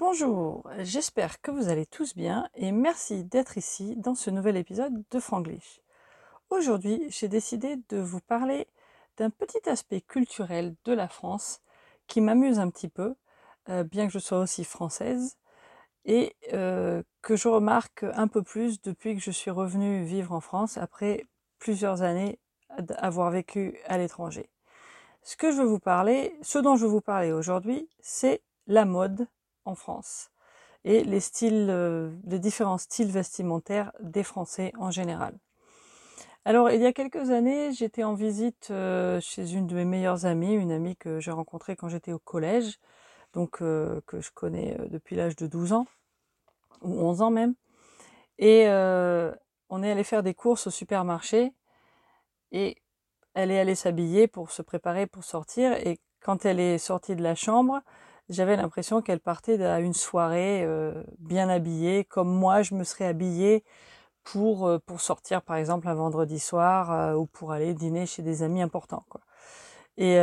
Bonjour, j'espère que vous allez tous bien et merci d'être ici dans ce nouvel épisode de Franglish. Aujourd'hui, j'ai décidé de vous parler d'un petit aspect culturel de la France qui m'amuse un petit peu, euh, bien que je sois aussi française, et euh, que je remarque un peu plus depuis que je suis revenue vivre en France après plusieurs années d'avoir vécu à l'étranger. Ce que je veux vous parler, ce dont je veux vous parler aujourd'hui, c'est la mode en France et les styles, euh, les différents styles vestimentaires des Français en général. Alors, il y a quelques années, j'étais en visite euh, chez une de mes meilleures amies, une amie que j'ai rencontrée quand j'étais au collège, donc euh, que je connais depuis l'âge de 12 ans, ou 11 ans même. Et on est allé faire des courses au supermarché et elle est allée s'habiller pour se préparer pour sortir. Et quand elle est sortie de la chambre, j'avais l'impression qu'elle partait à une soirée euh, bien habillée, comme moi je me serais habillée pour, euh, pour sortir par exemple un vendredi soir euh, ou pour aller dîner chez des amis importants. Quoi. Et,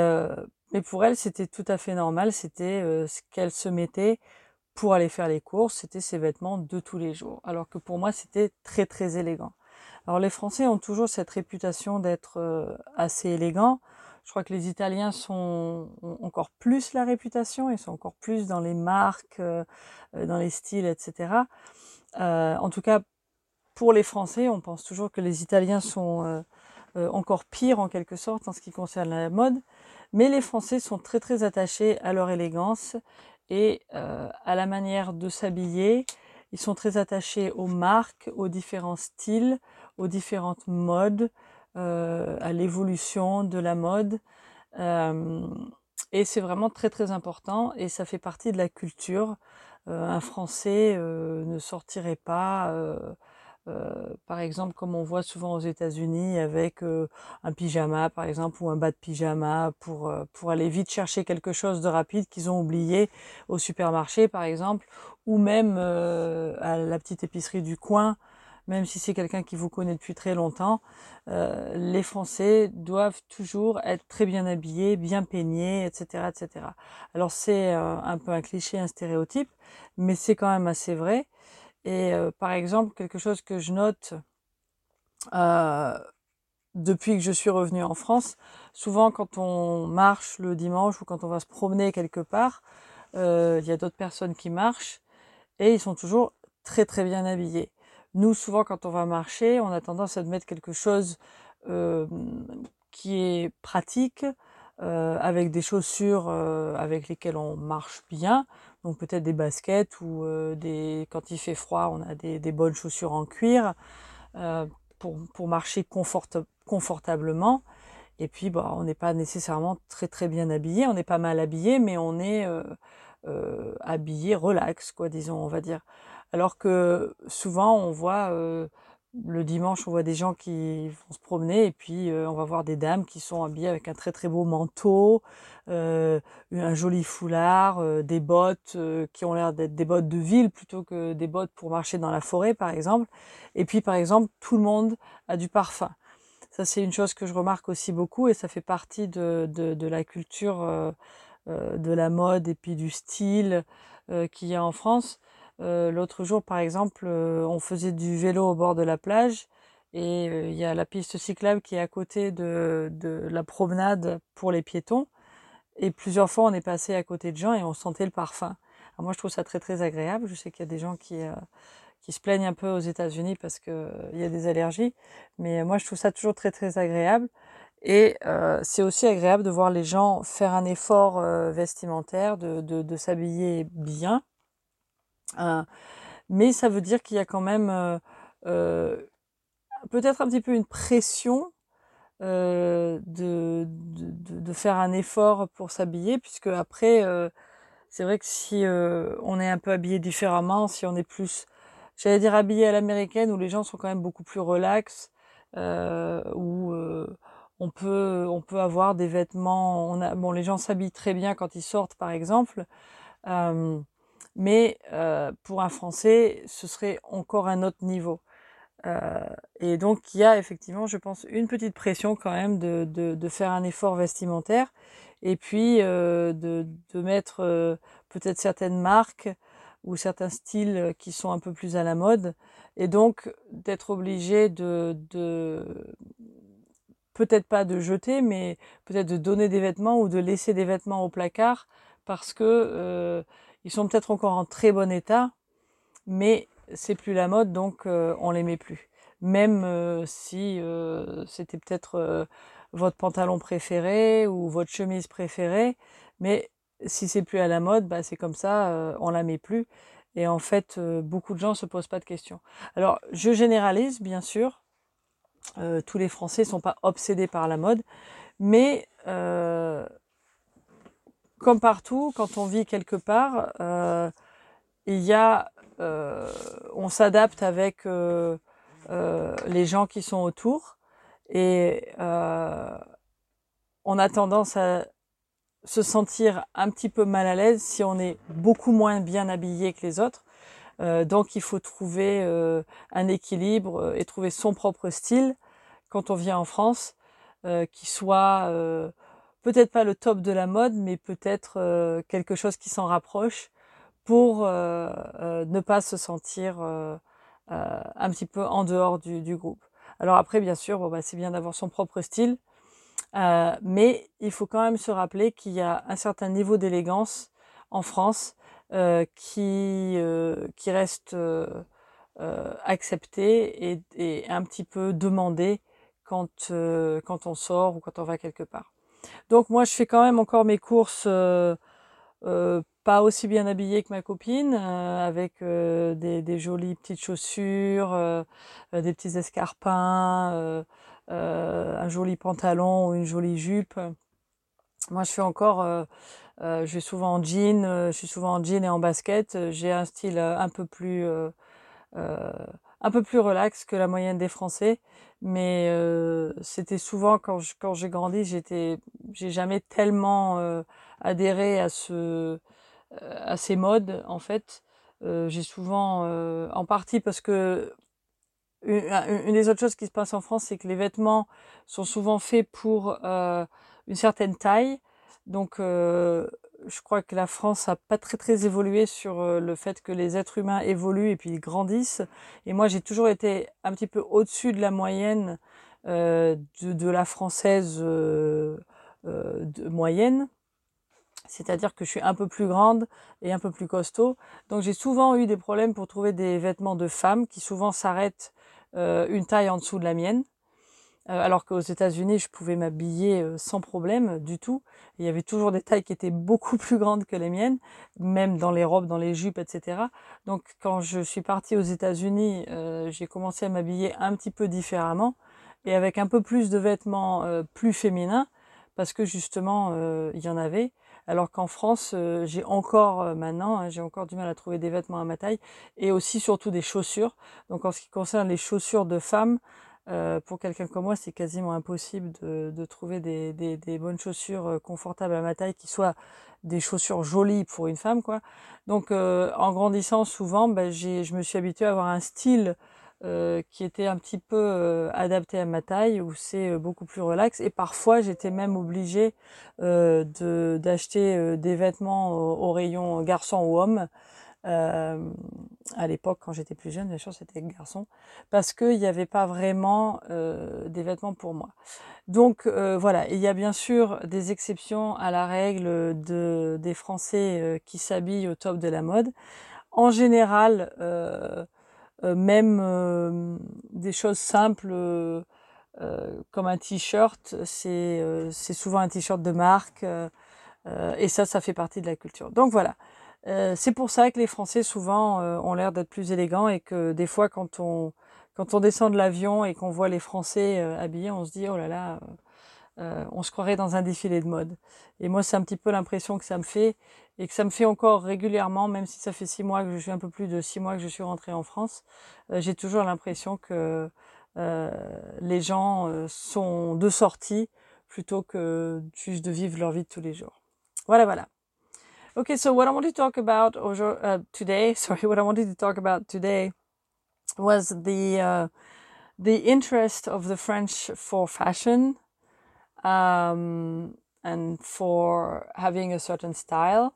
mais pour elle, c'était tout à fait normal, c'était ce qu'elle se mettait pour aller faire les courses, c'était ses vêtements de tous les jours. Alors que pour moi, c'était très très élégant. Alors les Français ont toujours cette réputation d'être assez élégants. Je crois que les Italiens sont ont encore plus la réputation, ils sont encore plus dans les marques, euh, euh, dans les styles, etc. Euh, en tout cas, pour les Français, on pense toujours que les Italiens sont encore pires en quelque sorte en ce qui concerne la mode, mais les Français sont très très attachés à leur élégance et à la manière de s'habiller. Ils sont très attachés aux marques, aux différents styles, aux différentes modes. Euh, à l'évolution de la mode. Euh, et c'est vraiment très très important et ça fait partie de la culture. Euh, un Français ne sortirait pas, par exemple, comme on voit souvent aux États-Unis, avec un pyjama, par exemple, ou un bas de pyjama pour pour aller vite chercher quelque chose de rapide qu'ils ont oublié au supermarché, par exemple, ou même à la petite épicerie du coin même si c'est quelqu'un qui vous connaît depuis très longtemps, euh, les Français doivent toujours être très bien habillés, bien peignés, etc., etc. Alors c'est euh, un peu un cliché, un stéréotype, mais c'est quand même assez vrai. Et euh, par exemple, quelque chose que je note depuis que je suis revenue en France, souvent quand on marche le dimanche ou quand on va se promener quelque part, il y a d'autres personnes qui marchent et ils sont toujours très très bien habillés. Nous, souvent, quand on va marcher, on a tendance à mettre quelque chose euh, qui est pratique, euh, avec des chaussures euh, avec lesquelles on marche bien. Donc peut-être des baskets ou des, quand il fait froid, on a des, bonnes chaussures en cuir pour, pour marcher confortablement. Et puis, bah, on n'est pas nécessairement très très bien habillé. On est pas mal habillé, mais on est habillé relax, quoi, disons, on va dire. Alors que souvent, on voit euh, le dimanche, on voit des gens qui vont se promener et puis euh, on va voir des dames qui sont habillées avec un très très beau manteau, euh, un joli foulard, des bottes qui ont l'air d'être des bottes de ville plutôt que des bottes pour marcher dans la forêt, par exemple. Et puis, par exemple, tout le monde a du parfum. Ça, c'est une chose que je remarque aussi beaucoup et ça fait partie de, de la culture de la mode et puis du style qu'il y a en France. Euh, l'autre jour, par exemple, euh, on faisait du vélo au bord de la plage et euh, il y a la piste cyclable qui est à côté de, de, la promenade pour les piétons. Et plusieurs fois, on est passé à côté de gens et on sentait le parfum. Moi, je trouve ça très très agréable. Je sais qu'il y a des gens qui qui se plaignent un peu aux États-Unis parce que il y a des allergies, mais moi, je trouve ça toujours très très agréable. Et euh, c'est aussi agréable de voir les gens faire un effort vestimentaire, de, de, de s'habiller bien, euh, mais ça veut dire qu'il y a quand même euh, euh, peut-être un petit peu une pression de, de, de, faire un effort pour s'habiller, puisque après, c'est vrai que si on est un peu habillé différemment, si on est plus, j'allais dire habillé à l'américaine, où les gens sont quand même beaucoup plus relax, où on peut on peut avoir des vêtements, on a, bon les gens s'habillent très bien quand ils sortent par exemple. Mais euh, pour un Français, ce serait encore un autre niveau. Euh, et donc il y a effectivement, je pense, une petite pression quand même de, de, de faire un effort vestimentaire et puis euh, de, de, mettre euh, peut-être certaines marques ou certains styles qui sont un peu plus à la mode, et donc d'être obligé de, de peut-être pas de jeter, mais peut-être de donner des vêtements ou de laisser des vêtements au placard parce que euh, ils sont peut-être encore en très bon état, mais c'est plus la mode, donc euh, on les met plus. Même euh, si euh, c'était peut-être euh, votre pantalon préféré ou votre chemise préférée, mais si c'est plus à la mode, bah c'est comme ça, on la met plus. Et en fait, beaucoup de gens se posent pas de questions. Alors, je généralise, bien sûr. Tous les Français sont pas obsédés par la mode, mais comme partout, quand on vit quelque part, euh, il y a, euh, on s'adapte avec euh, les gens qui sont autour et on a tendance à se sentir un petit peu mal à l'aise si on est beaucoup moins bien habillé que les autres. Donc il faut trouver un équilibre et trouver son propre style quand on vient en France, qui soit peut-être pas le top de la mode, mais peut-être euh, quelque chose qui s'en rapproche pour euh, euh, ne pas se sentir un petit peu en dehors du, groupe. Alors après, bien sûr, bah, c'est bien d'avoir son propre style, mais il faut quand même se rappeler qu'il y a un certain niveau d'élégance en France qui, reste accepté et, un petit peu demandé quand on sort ou quand on va quelque part. Donc moi, je fais quand même encore mes courses euh, euh, pas aussi bien habillée que ma copine, euh, avec euh, des, des, jolies petites chaussures, euh, euh, des petits escarpins, un joli pantalon ou une jolie jupe. Moi, je fais encore, je vais souvent en jean, je suis souvent en jean et en basket. J'ai un style un peu plus, un peu plus relax que la moyenne des Français, mais c'était souvent quand je, quand j'ai grandi, j'étais, j'ai jamais tellement adhéré à ce euh, à ces modes en fait. Euh, j'ai souvent, euh, en partie parce que une, une, des autres choses qui se passe en France, c'est que les vêtements sont souvent faits pour euh, une certaine taille. Donc, euh, je crois que la France a pas très très évolué sur le fait que les êtres humains évoluent et puis ils grandissent. Et moi, j'ai toujours été un petit peu au-dessus de la moyenne euh, de, la française de moyenne c'est-à-dire que je suis un peu plus grande et un peu plus costaud. Donc j'ai souvent eu des problèmes pour trouver des vêtements de femmes qui souvent s'arrêtent euh, une taille en dessous de la mienne. Euh, alors qu'aux États-Unis, je pouvais m'habiller euh, sans problème du tout. il y avait toujours des tailles qui étaient beaucoup plus grandes que les miennes, même dans les robes, dans les jupes, etc. Donc quand je suis partie aux États-Unis, euh, j'ai commencé à m'habiller un petit peu différemment et avec un peu plus de vêtements euh, plus féminins parce que justement euh, il y en avait alors qu'en France, euh, j'ai encore euh, maintenant, hein, j'ai encore du mal à trouver des vêtements à ma taille et aussi surtout des chaussures. Donc en ce qui concerne les chaussures de femmes, euh, pour quelqu'un comme moi, c'est quasiment impossible de, trouver des, bonnes chaussures euh, confortables à ma taille qui soient des chaussures jolies pour une femme, quoi. Donc euh, en grandissant, souvent, ben, je me suis habituée à avoir un style qui était un petit peu adapté à ma taille, où c'est beaucoup plus relax. Et parfois, j'étais même obligée d'acheter des vêtements au, au, rayon garçon ou homme. À l'époque, quand j'étais plus jeune, bien sûr, c'était garçon, parce qu'il n'y avait pas vraiment des vêtements pour moi. Donc voilà, il y a bien sûr des exceptions à la règle de, des Français qui s'habillent au top de la mode. En général, euh, euh, même euh, des choses simples euh, comme un t-shirt, c'est souvent un t-shirt de marque et ça, ça fait partie de la culture. Donc voilà. C'est pour ça que les Français souvent ont l'air d'être plus élégants et que des fois quand on quand on descend de l'avion et qu'on voit les Français habillés, on se dit oh là là, euh, on se croirait dans un défilé de mode. Et moi, c'est un petit peu l'impression que ça me fait et que ça me fait encore régulièrement, même si ça fait six mois que je suis un peu plus de six mois que je suis rentrée en France, euh, j'ai toujours l'impression que euh, les gens euh, sont de sortie plutôt que juste de vivre leur vie de tous les jours. Voilà, voilà. Okay, so what I wanted to talk about uh, today, sorry, what I wanted to talk about today was the uh, the interest of the French for fashion um, and for having a certain style.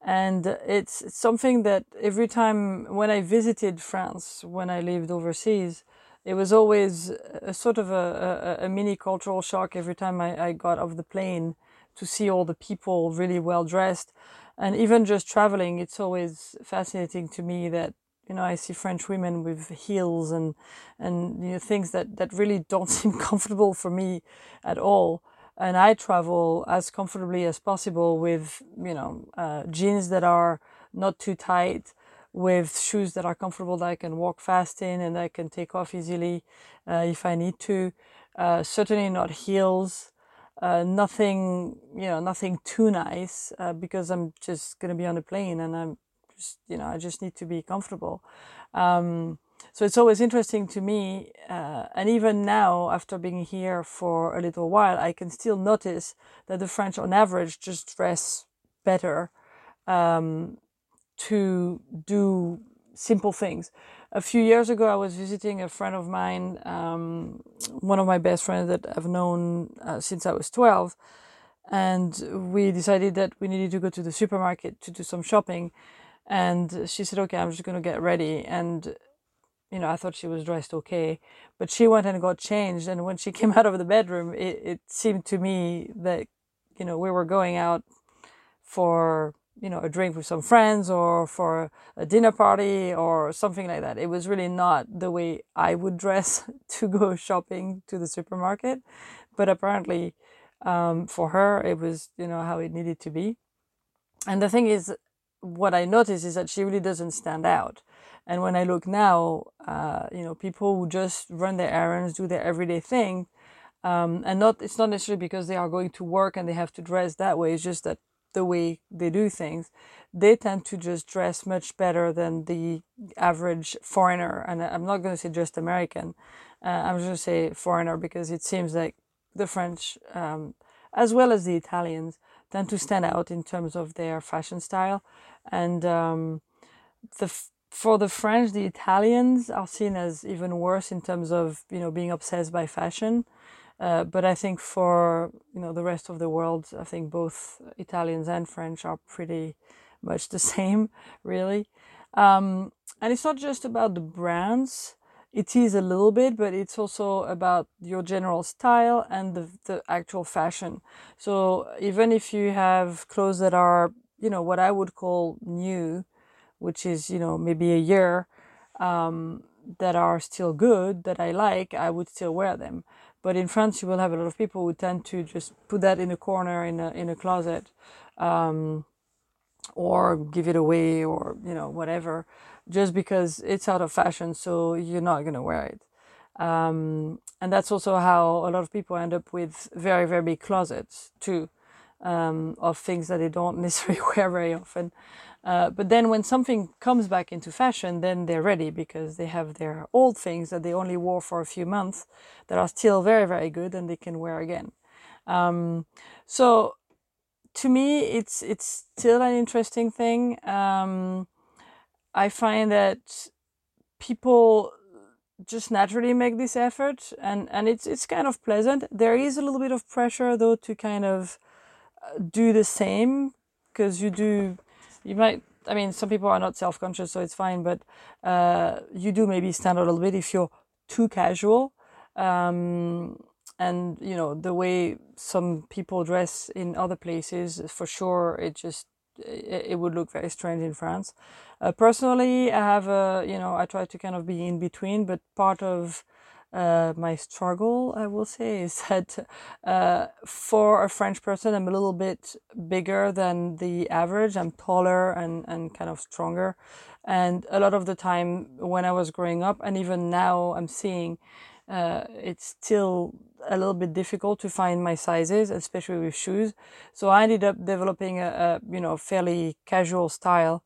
And it's something that every time when I visited France, when I lived overseas, it was always a sort of a, a, a mini cultural shock every time I, I got off the plane to see all the people really well dressed. And even just traveling, it's always fascinating to me that you know I see French women with heels and and you know things that that really don't seem comfortable for me at all and I travel as comfortably as possible with you know uh, jeans that are not too tight, with shoes that are comfortable that I can walk fast in and I can take off easily uh, if I need to. Uh, certainly not heels. Uh, nothing you know nothing too nice uh, because I'm just gonna be on a plane and I'm just you know I just need to be comfortable. Um, so it's always interesting to me, uh, and even now, after being here for a little while, I can still notice that the French, on average, just dress better um, to do simple things. A few years ago, I was visiting a friend of mine, um, one of my best friends that I've known uh, since I was 12. And we decided that we needed to go to the supermarket to do some shopping. And she said, Okay, I'm just going to get ready. And you know, I thought she was dressed okay, but she went and got changed. And when she came out of the bedroom, it, it seemed to me that, you know, we were going out for, you know, a drink with some friends or for a dinner party or something like that. It was really not the way I would dress to go shopping to the supermarket. But apparently, um, for her, it was, you know, how it needed to be. And the thing is, what I noticed is that she really doesn't stand out. And when I look now, uh, you know, people who just run their errands, do their everyday thing, um, and not it's not necessarily because they are going to work and they have to dress that way. It's just that the way they do things, they tend to just dress much better than the average foreigner. And I'm not going to say just American. Uh, I'm just going to say foreigner because it seems like the French, um, as well as the Italians, tend to stand out in terms of their fashion style. And um, the for the French, the Italians are seen as even worse in terms of you know being obsessed by fashion. Uh, but I think for you know the rest of the world, I think both Italians and French are pretty much the same, really. Um, and it's not just about the brands; it is a little bit, but it's also about your general style and the the actual fashion. So even if you have clothes that are you know what I would call new, which is you know maybe a year um, that are still good that I like, I would still wear them. But in France, you will have a lot of people who tend to just put that in a corner in a in a closet, um, or give it away, or you know whatever, just because it's out of fashion. So you're not gonna wear it. Um, and that's also how a lot of people end up with very very big closets too, um, of things that they don't necessarily wear very often. Uh, but then when something comes back into fashion, then they're ready because they have their old things that they only wore for a few months that are still very, very good and they can wear again. Um, so to me, it's it's still an interesting thing. Um, I find that people just naturally make this effort, and and it's it's kind of pleasant. There is a little bit of pressure though to kind of do the same because you do you might i mean some people are not self-conscious so it's fine but uh, you do maybe stand out a little bit if you're too casual. Um, and you know the way some people dress in other places for sure it just it, it would look very strange in france. Uh, personally i have a you know i try to kind of be in between but part of uh, my struggle, I will say, is that uh, for a French person, I'm a little bit bigger than the average. I'm taller and, and kind of stronger. And a lot of the time when I was growing up, and even now I'm seeing, uh, it's still a little bit difficult to find my sizes, especially with shoes. So I ended up developing a, a you know, fairly casual style.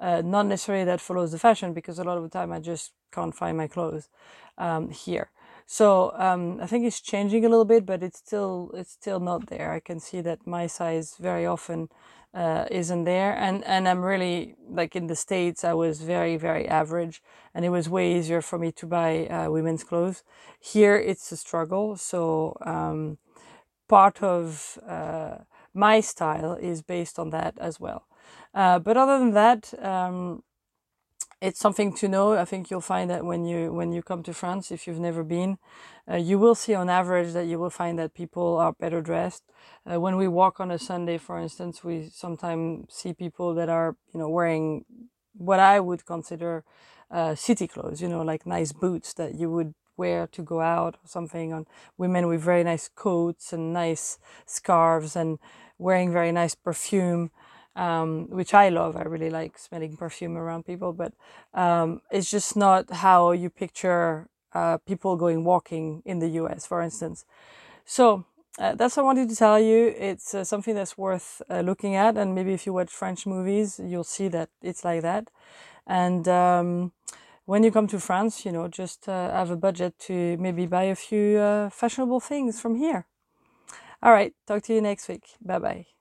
Uh, not necessarily that follows the fashion because a lot of the time I just can't find my clothes um, here. So um, I think it's changing a little bit, but it's still it's still not there. I can see that my size very often uh, isn't there, and and I'm really like in the states. I was very very average, and it was way easier for me to buy uh, women's clothes. Here it's a struggle. So um, part of uh, my style is based on that as well. Uh, but other than that, um, it's something to know. I think you'll find that when you when you come to France, if you've never been, uh, you will see on average that you will find that people are better dressed. Uh, when we walk on a Sunday, for instance, we sometimes see people that are you know wearing what I would consider uh, city clothes. You know, like nice boots that you would wear to go out or something. On women with very nice coats and nice scarves and wearing very nice perfume um, which I love. I really like smelling perfume around people, but um, it's just not how you picture uh, people going walking in the US, for instance. So uh, that's what I wanted to tell you. It's uh, something that's worth uh, looking at, and maybe if you watch French movies, you'll see that it's like that. And um, when you come to France, you know, just uh, have a budget to maybe buy a few uh, fashionable things from here. All right, talk to you next week. Bye bye.